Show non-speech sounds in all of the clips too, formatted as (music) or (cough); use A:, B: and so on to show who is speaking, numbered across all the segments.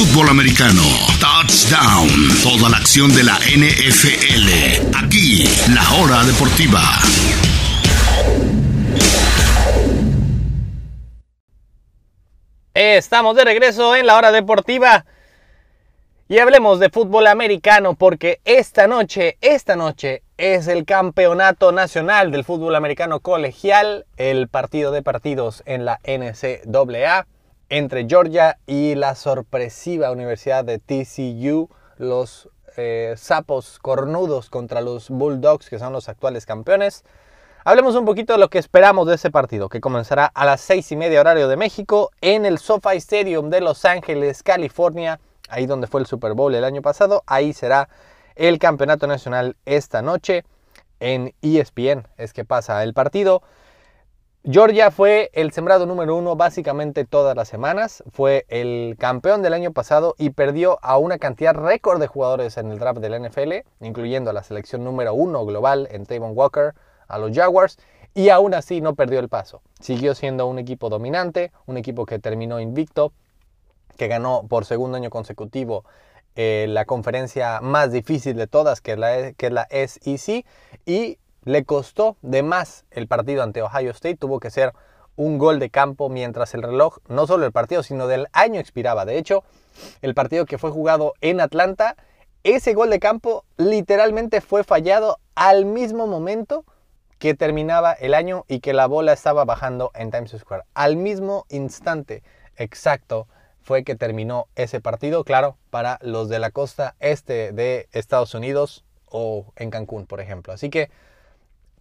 A: fútbol americano. Touchdown. Toda la acción de la NFL. Aquí, la hora deportiva.
B: Estamos de regreso en la hora deportiva. Y hablemos de fútbol americano porque esta noche, esta noche es el campeonato nacional del fútbol americano colegial, el partido de partidos en la NCAA entre Georgia y la sorpresiva Universidad de TCU, los eh, sapos cornudos contra los Bulldogs que son los actuales campeones. Hablemos un poquito de lo que esperamos de ese partido, que comenzará a las 6 y media horario de México en el SoFi Stadium de Los Ángeles, California ahí donde fue el Super Bowl el año pasado, ahí será el campeonato nacional esta noche en ESPN, es que pasa el partido. Georgia fue el sembrado número uno básicamente todas las semanas, fue el campeón del año pasado y perdió a una cantidad récord de jugadores en el draft del NFL, incluyendo a la selección número uno global en Tavon Walker, a los Jaguars, y aún así no perdió el paso. Siguió siendo un equipo dominante, un equipo que terminó invicto, que ganó por segundo año consecutivo eh, la conferencia más difícil de todas, que es, la, que es la SEC, y le costó de más el partido ante Ohio State, tuvo que ser un gol de campo mientras el reloj, no solo el partido, sino del año expiraba. De hecho, el partido que fue jugado en Atlanta, ese gol de campo literalmente fue fallado al mismo momento que terminaba el año y que la bola estaba bajando en Times Square. Al mismo instante exacto fue que terminó ese partido, claro, para los de la costa este de Estados Unidos o en Cancún, por ejemplo. Así que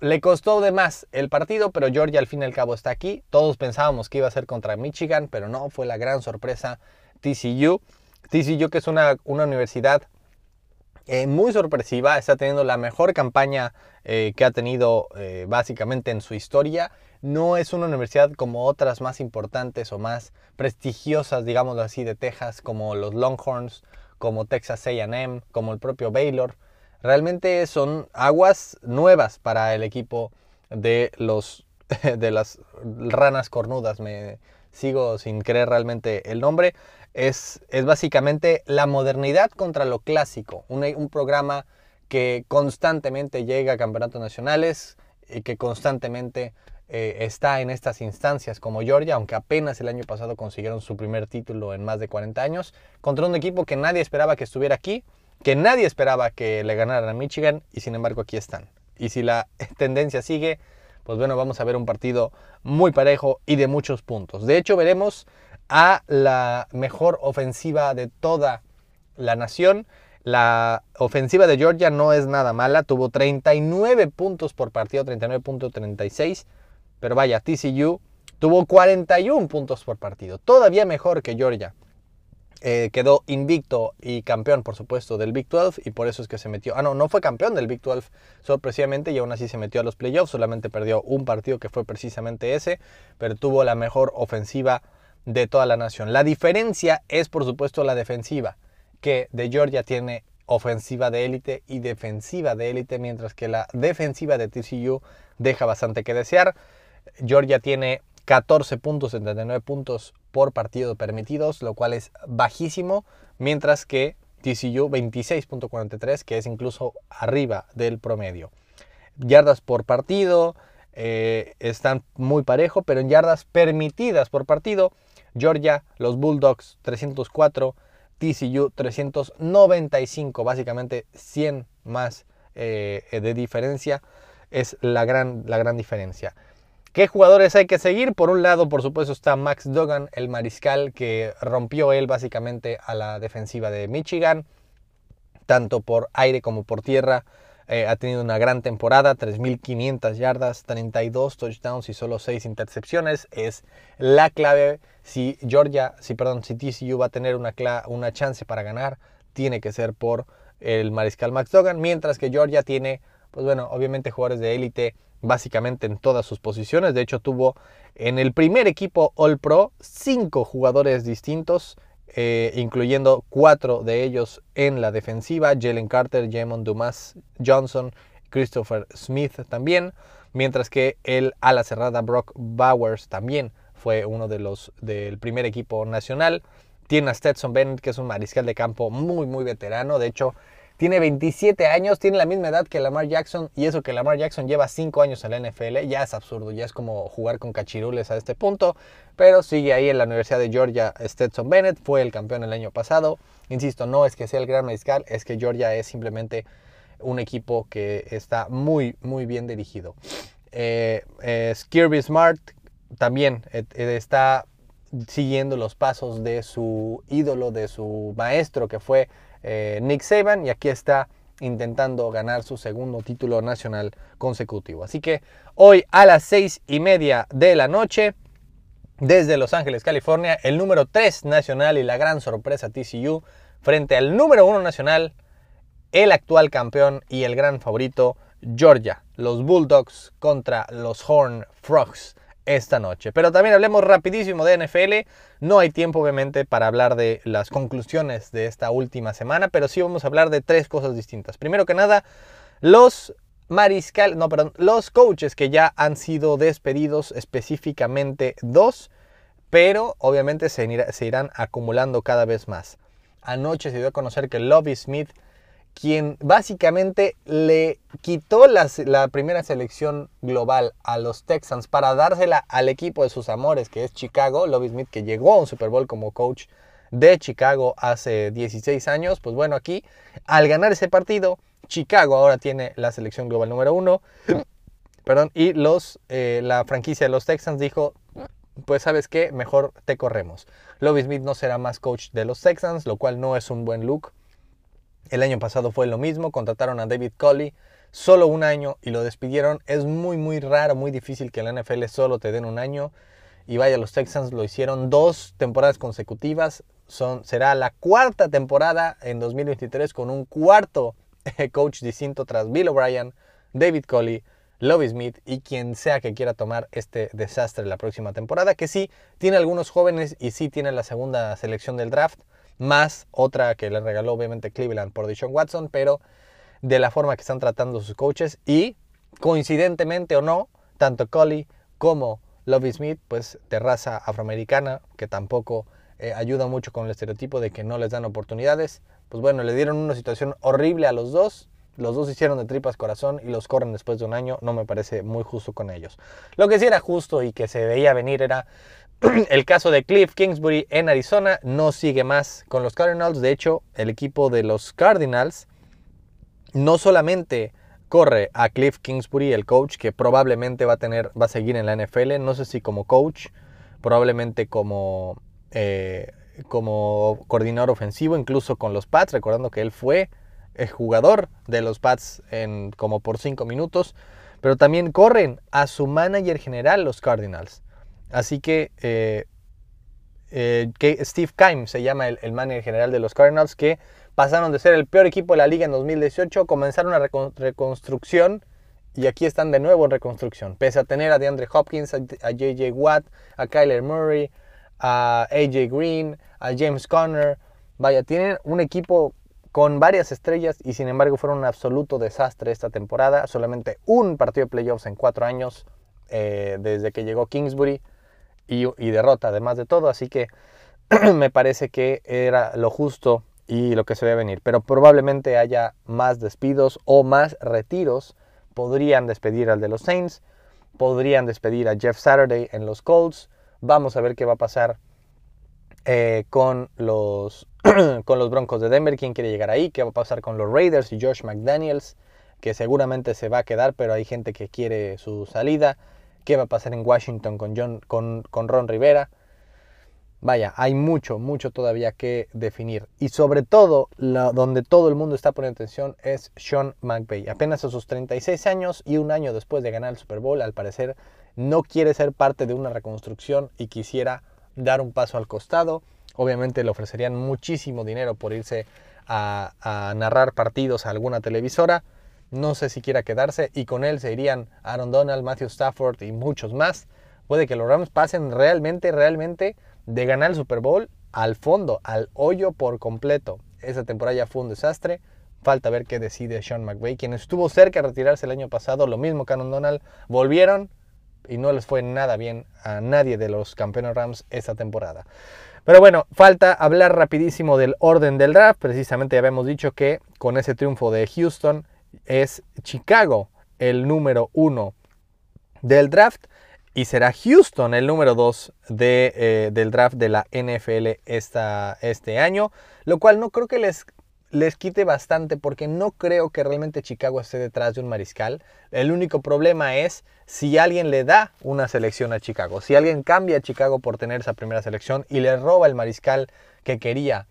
B: le costó de más el partido, pero Georgia al fin y al cabo está aquí. Todos pensábamos que iba a ser contra Michigan, pero no, fue la gran sorpresa TCU. TCU que es una, una universidad eh, muy sorpresiva, está teniendo la mejor campaña eh, que ha tenido eh, básicamente en su historia no es una universidad como otras más importantes o más prestigiosas, digámoslo así, de Texas, como los Longhorns, como Texas AM, como el propio Baylor. Realmente son aguas nuevas para el equipo de los (laughs) de las ranas cornudas. Me sigo sin creer realmente el nombre. Es, es básicamente la modernidad contra lo clásico. Un, un programa que constantemente llega a campeonatos nacionales y que constantemente eh, está en estas instancias como Georgia, aunque apenas el año pasado consiguieron su primer título en más de 40 años, contra un equipo que nadie esperaba que estuviera aquí, que nadie esperaba que le ganaran a Michigan y sin embargo aquí están. Y si la (laughs) tendencia sigue, pues bueno, vamos a ver un partido muy parejo y de muchos puntos. De hecho, veremos a la mejor ofensiva de toda la nación. La ofensiva de Georgia no es nada mala, tuvo 39 puntos por partido, 39.36 pero vaya, TCU tuvo 41 puntos por partido, todavía mejor que Georgia. Eh, quedó invicto y campeón, por supuesto, del Big 12 y por eso es que se metió. Ah, no, no fue campeón del Big 12 sorpresivamente y aún así se metió a los playoffs. Solamente perdió un partido que fue precisamente ese, pero tuvo la mejor ofensiva de toda la nación. La diferencia es, por supuesto, la defensiva, que de Georgia tiene ofensiva de élite y defensiva de élite, mientras que la defensiva de TCU deja bastante que desear. Georgia tiene 14 puntos, 79 puntos por partido permitidos, lo cual es bajísimo, mientras que TCU 26.43, que es incluso arriba del promedio. Yardas por partido eh, están muy parejo, pero en yardas permitidas por partido, Georgia, los Bulldogs 304, TCU 395, básicamente 100 más eh, de diferencia, es la gran, la gran diferencia. ¿Qué jugadores hay que seguir? Por un lado, por supuesto, está Max Duggan, el mariscal que rompió él básicamente a la defensiva de Michigan, tanto por aire como por tierra. Eh, ha tenido una gran temporada, 3.500 yardas, 32 touchdowns y solo 6 intercepciones. Es la clave. Si Georgia, si perdón, si TCU va a tener una, una chance para ganar, tiene que ser por el mariscal Max Duggan, mientras que Georgia tiene, pues bueno, obviamente jugadores de élite básicamente en todas sus posiciones. De hecho, tuvo en el primer equipo All Pro cinco jugadores distintos, eh, incluyendo cuatro de ellos en la defensiva: Jalen Carter, Jamon Dumas Johnson, Christopher Smith también. Mientras que el ala cerrada Brock Bowers también fue uno de los del primer equipo nacional. Tiene a Stetson Bennett, que es un mariscal de campo muy, muy veterano. De hecho, tiene 27 años, tiene la misma edad que Lamar Jackson y eso que Lamar Jackson lleva 5 años en la NFL, ya es absurdo, ya es como jugar con cachirules a este punto, pero sigue ahí en la Universidad de Georgia Stetson Bennett, fue el campeón el año pasado. Insisto, no es que sea el gran mariscal, es que Georgia es simplemente un equipo que está muy, muy bien dirigido. Eh, eh Kirby Smart también eh, eh, está siguiendo los pasos de su ídolo, de su maestro que fue eh, Nick Saban y aquí está intentando ganar su segundo título nacional consecutivo. Así que hoy a las seis y media de la noche, desde Los Ángeles, California, el número 3 nacional y la gran sorpresa TCU frente al número 1 nacional, el actual campeón y el gran favorito Georgia, los Bulldogs contra los Horn Frogs esta noche. Pero también hablemos rapidísimo de NFL. No hay tiempo obviamente para hablar de las conclusiones de esta última semana, pero sí vamos a hablar de tres cosas distintas. Primero que nada, los mariscal, no, perdón, los coaches que ya han sido despedidos, específicamente dos, pero obviamente se, irán acumulando cada vez más. Anoche se dio a conocer que Lovie Smith quien básicamente le quitó la, primera selección global a los Texans para dársela al equipo de sus amores, que es Chicago, Lovie Smith, que llegó a un Super Bowl como coach de Chicago hace 16 años, pues bueno, aquí al ganar ese partido, Chicago ahora tiene la selección global número uno, (laughs) perdón, y los, eh, la franquicia de los Texans dijo, pues sabes qué, mejor te corremos. Lovie Smith no será más coach de los Texans, lo cual no es un buen look el año pasado fue lo mismo, contrataron a David Coley solo un año y lo despidieron. Es muy, muy raro, muy difícil que la NFL solo te den un año. Y vaya, los Texans lo hicieron dos temporadas consecutivas. Será la cuarta temporada en 2023 con un cuarto coach distinto tras Bill O'Brien, David Coley, Lovie Smith y quien sea que quiera tomar este desastre la próxima temporada, que sí tiene algunos jóvenes y sí tiene la segunda selección del draft más otra que le regaló obviamente Cleveland por Deshaun Watson, pero de la forma que están tratando sus coaches y coincidentemente o no, tanto Coley como Lovie Smith, pues de raza afroamericana, que tampoco eh, ayuda mucho con el estereotipo de que no les dan oportunidades, pues bueno, le dieron una situación horrible a los dos, los dos hicieron de tripas corazón y los corren después de un año, no me parece muy justo con ellos. Lo que sí era justo y que se veía venir era (clears throat) el caso de Cliff Kingsbury en Arizona no sigue más con los Cardinals. De hecho, el equipo de los Cardinals no solamente corre a Cliff Kingsbury, el coach, que probablemente va a tener, va a seguir en la NFL. No sé si como coach, probablemente como, eh, como coordinador ofensivo, incluso con los Pats, recordando que él fue el jugador de los Pats en como por cinco minutos. Pero también corren a su manager general los Cardinals. Así que, eh, eh, que Steve Keim se llama el, el, manager general de los Cardinals, que pasaron de ser el peor equipo de la liga en 2018, comenzaron una reconstrucción y aquí están de nuevo en reconstrucción. Pese a tener a DeAndre Hopkins, a, JJ Watt, a Kyler Murray, a AJ Green, a James Conner, vaya, tienen un equipo con varias estrellas y sin embargo fueron un absoluto desastre esta temporada. Solamente un partido de playoffs en cuatro años eh, desde que llegó Kingsbury y, derrota, además de todo. Así que (clears throat) me parece que era lo justo y lo que se a venir. Pero probablemente haya más despidos o más retiros. Podrían despedir al de los Saints, podrían despedir a Jeff Saturday en los Colts. Vamos a ver qué va a pasar eh, con, los, (clears throat) con los Broncos de Denver, quién quiere llegar ahí, qué va a pasar con los Raiders y Josh McDaniels, que seguramente se va a quedar, pero hay gente que quiere su salida qué va a pasar en Washington con, John, con, con Ron Rivera. Vaya, hay mucho, mucho todavía que definir. Y sobre todo, donde todo el mundo está poniendo atención es Sean McVay. Apenas a sus 36 años y un año después de ganar el Super Bowl, al parecer no quiere ser parte de una reconstrucción y quisiera dar un paso al costado. Obviamente le ofrecerían muchísimo dinero por irse a, a narrar partidos a alguna televisora no sé si quiera quedarse y con él se irían Aaron Donald, Matthew Stafford y muchos más. Puede que los Rams pasen realmente, realmente de ganar el Super Bowl al fondo, al hoyo por completo. Esa temporada ya fue un desastre. Falta ver qué decide Sean McVay, quien estuvo cerca de retirarse el año pasado, lo mismo que Aaron Donald, volvieron y no les fue nada bien a nadie de los campeones Rams esta temporada. Pero bueno, falta hablar rapidísimo del orden del draft. Precisamente ya habíamos dicho que con ese triunfo de Houston es Chicago el número uno del draft y será Houston el número 2 de, eh, del draft de la NFL esta, este año, lo cual no creo que les, les quite bastante porque no creo que realmente Chicago esté detrás de un mariscal. El único problema es si alguien le da una selección a Chicago, si alguien cambia a Chicago por tener esa primera selección y le roba el mariscal que quería,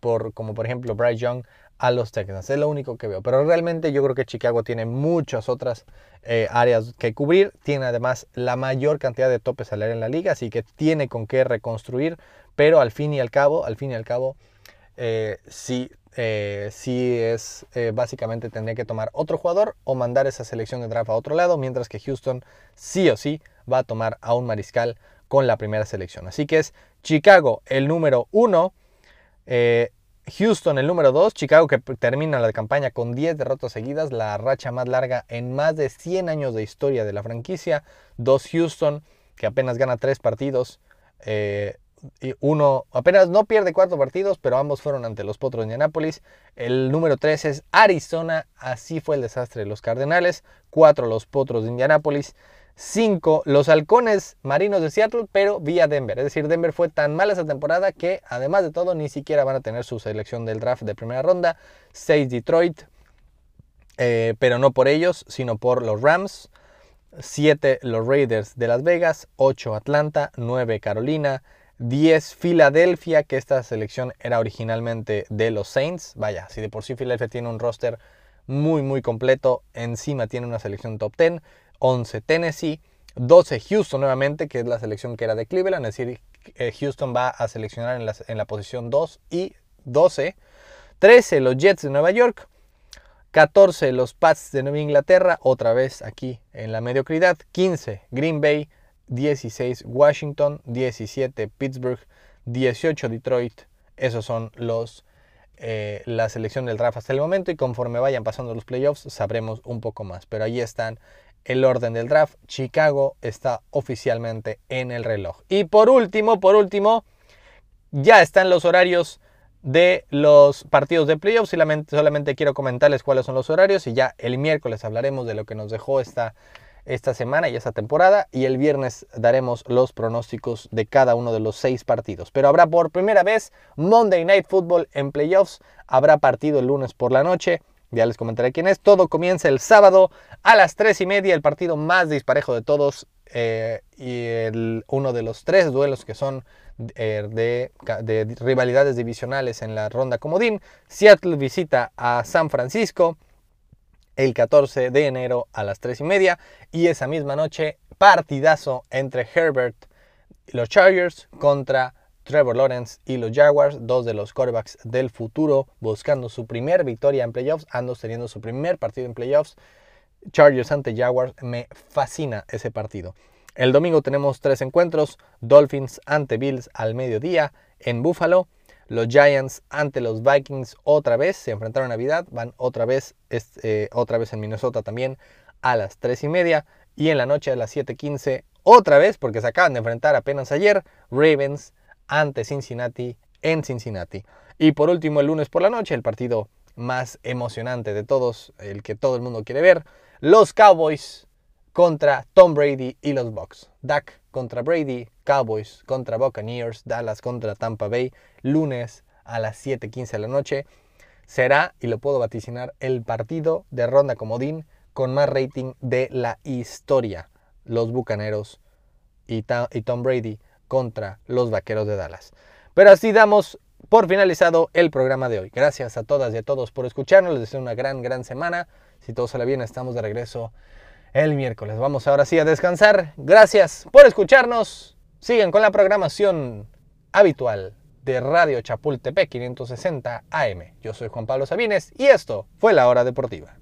B: por, como por ejemplo Bryce Young, a los Texans. Es lo único que veo. Pero realmente yo creo que Chicago tiene muchas otras eh, áreas que cubrir. Tiene además la mayor cantidad de topes salariales en la liga, así que tiene con qué reconstruir. Pero al fin y al cabo, al fin y al cabo, eh, sí, eh, sí es básicamente tendría que tomar otro jugador o mandar esa selección de draft a otro lado, mientras que Houston sí o sí va a tomar a un mariscal con la primera selección. Así que es Chicago el número uno. Houston el número 2, Chicago que termina la campaña con 10 derrotas seguidas, la racha más larga en más de 100 años de historia de la franquicia. 2 Houston que apenas gana 3 partidos. Eh, y uno apenas no pierde 4 partidos, pero ambos fueron ante los Potros de Indianápolis. El número 3 es Arizona, así fue el desastre de los Cardenales. 4 los Potros de Indianápolis. 5 los halcones marinos de Seattle, pero vía Denver. Es decir, Denver fue tan mala esa temporada que además de todo ni siquiera van a tener su selección del draft de primera ronda. 6 Detroit, eh, pero no por ellos, sino por los Rams. 7 los Raiders de Las Vegas, 8 Atlanta, 9 Carolina, 10 Filadelfia, que esta selección era originalmente de los Saints. Vaya, si de por sí Filadelfia tiene un roster muy muy completo, encima tiene una selección top 10. 11 Tennessee, 12 Houston nuevamente, que es la selección que era de Cleveland, es decir, eh, Houston va a seleccionar en la, en la posición 2 y 12, 13 los Jets de Nueva York, 14 los Pats de Nueva Inglaterra, otra vez aquí en la mediocridad, 15 Green Bay, 16 Washington, 17 Pittsburgh, 18 Detroit, esos son los eh, la selección del draft hasta el momento y conforme vayan pasando los playoffs sabremos un poco más. Pero ahí están el orden del draft. Chicago está oficialmente en el reloj. Y por último, por último, ya están los horarios de los partidos de playoffs. Solamente, solamente quiero comentarles cuáles son los horarios y ya el miércoles hablaremos de lo que nos dejó esta, esta semana y esta temporada y el viernes daremos los pronósticos de cada uno de los seis partidos. Pero habrá por primera vez Monday Night Football en playoffs. Habrá partido el lunes por la noche. Ya les comentaré quién es. Todo comienza el sábado a las 3 y media, el partido más disparejo de todos eh, y uno de los tres duelos que son eh, de, rivalidades divisionales en la ronda comodín. Seattle visita a San Francisco el 14 de enero a las 3 y media y esa misma noche partidazo entre Herbert y los Chargers contra Trevor Lawrence y los Jaguars, dos de los quarterbacks del futuro, buscando su primer victoria en playoffs, ambos teniendo su primer partido en playoffs. Chargers ante Jaguars, me fascina ese partido. El domingo tenemos tres encuentros, Dolphins ante Bills al mediodía en Buffalo, los Giants ante los Vikings otra vez, se enfrentaron a Navidad, van otra vez, eh, otra vez en Minnesota también a las 3 y media y en la noche a las 7.15 otra vez, porque se acaban de enfrentar apenas ayer, Ravens ante Cincinnati en Cincinnati. Y por último, el lunes por la noche, el partido más emocionante de todos, el que todo el mundo quiere ver, los Cowboys contra Tom Brady y los Bucks. Dak contra Brady, Cowboys contra Buccaneers, Dallas contra Tampa Bay, lunes a las 7:15 de la noche. Será, y lo puedo vaticinar, el partido de ronda comodín con más rating de la historia. Los Bucaneros y, y Tom Brady contra los Vaqueros de Dallas. Pero así damos por finalizado el programa de hoy. Gracias a todas y a todos por escucharnos. Les deseo una gran, gran semana. Si todo sale bien, estamos de regreso el miércoles. Vamos ahora sí a descansar. Gracias por escucharnos. Sigan con la programación habitual de Radio Chapultepec 560 AM. Yo soy Juan Pablo Sabines y esto fue la hora deportiva.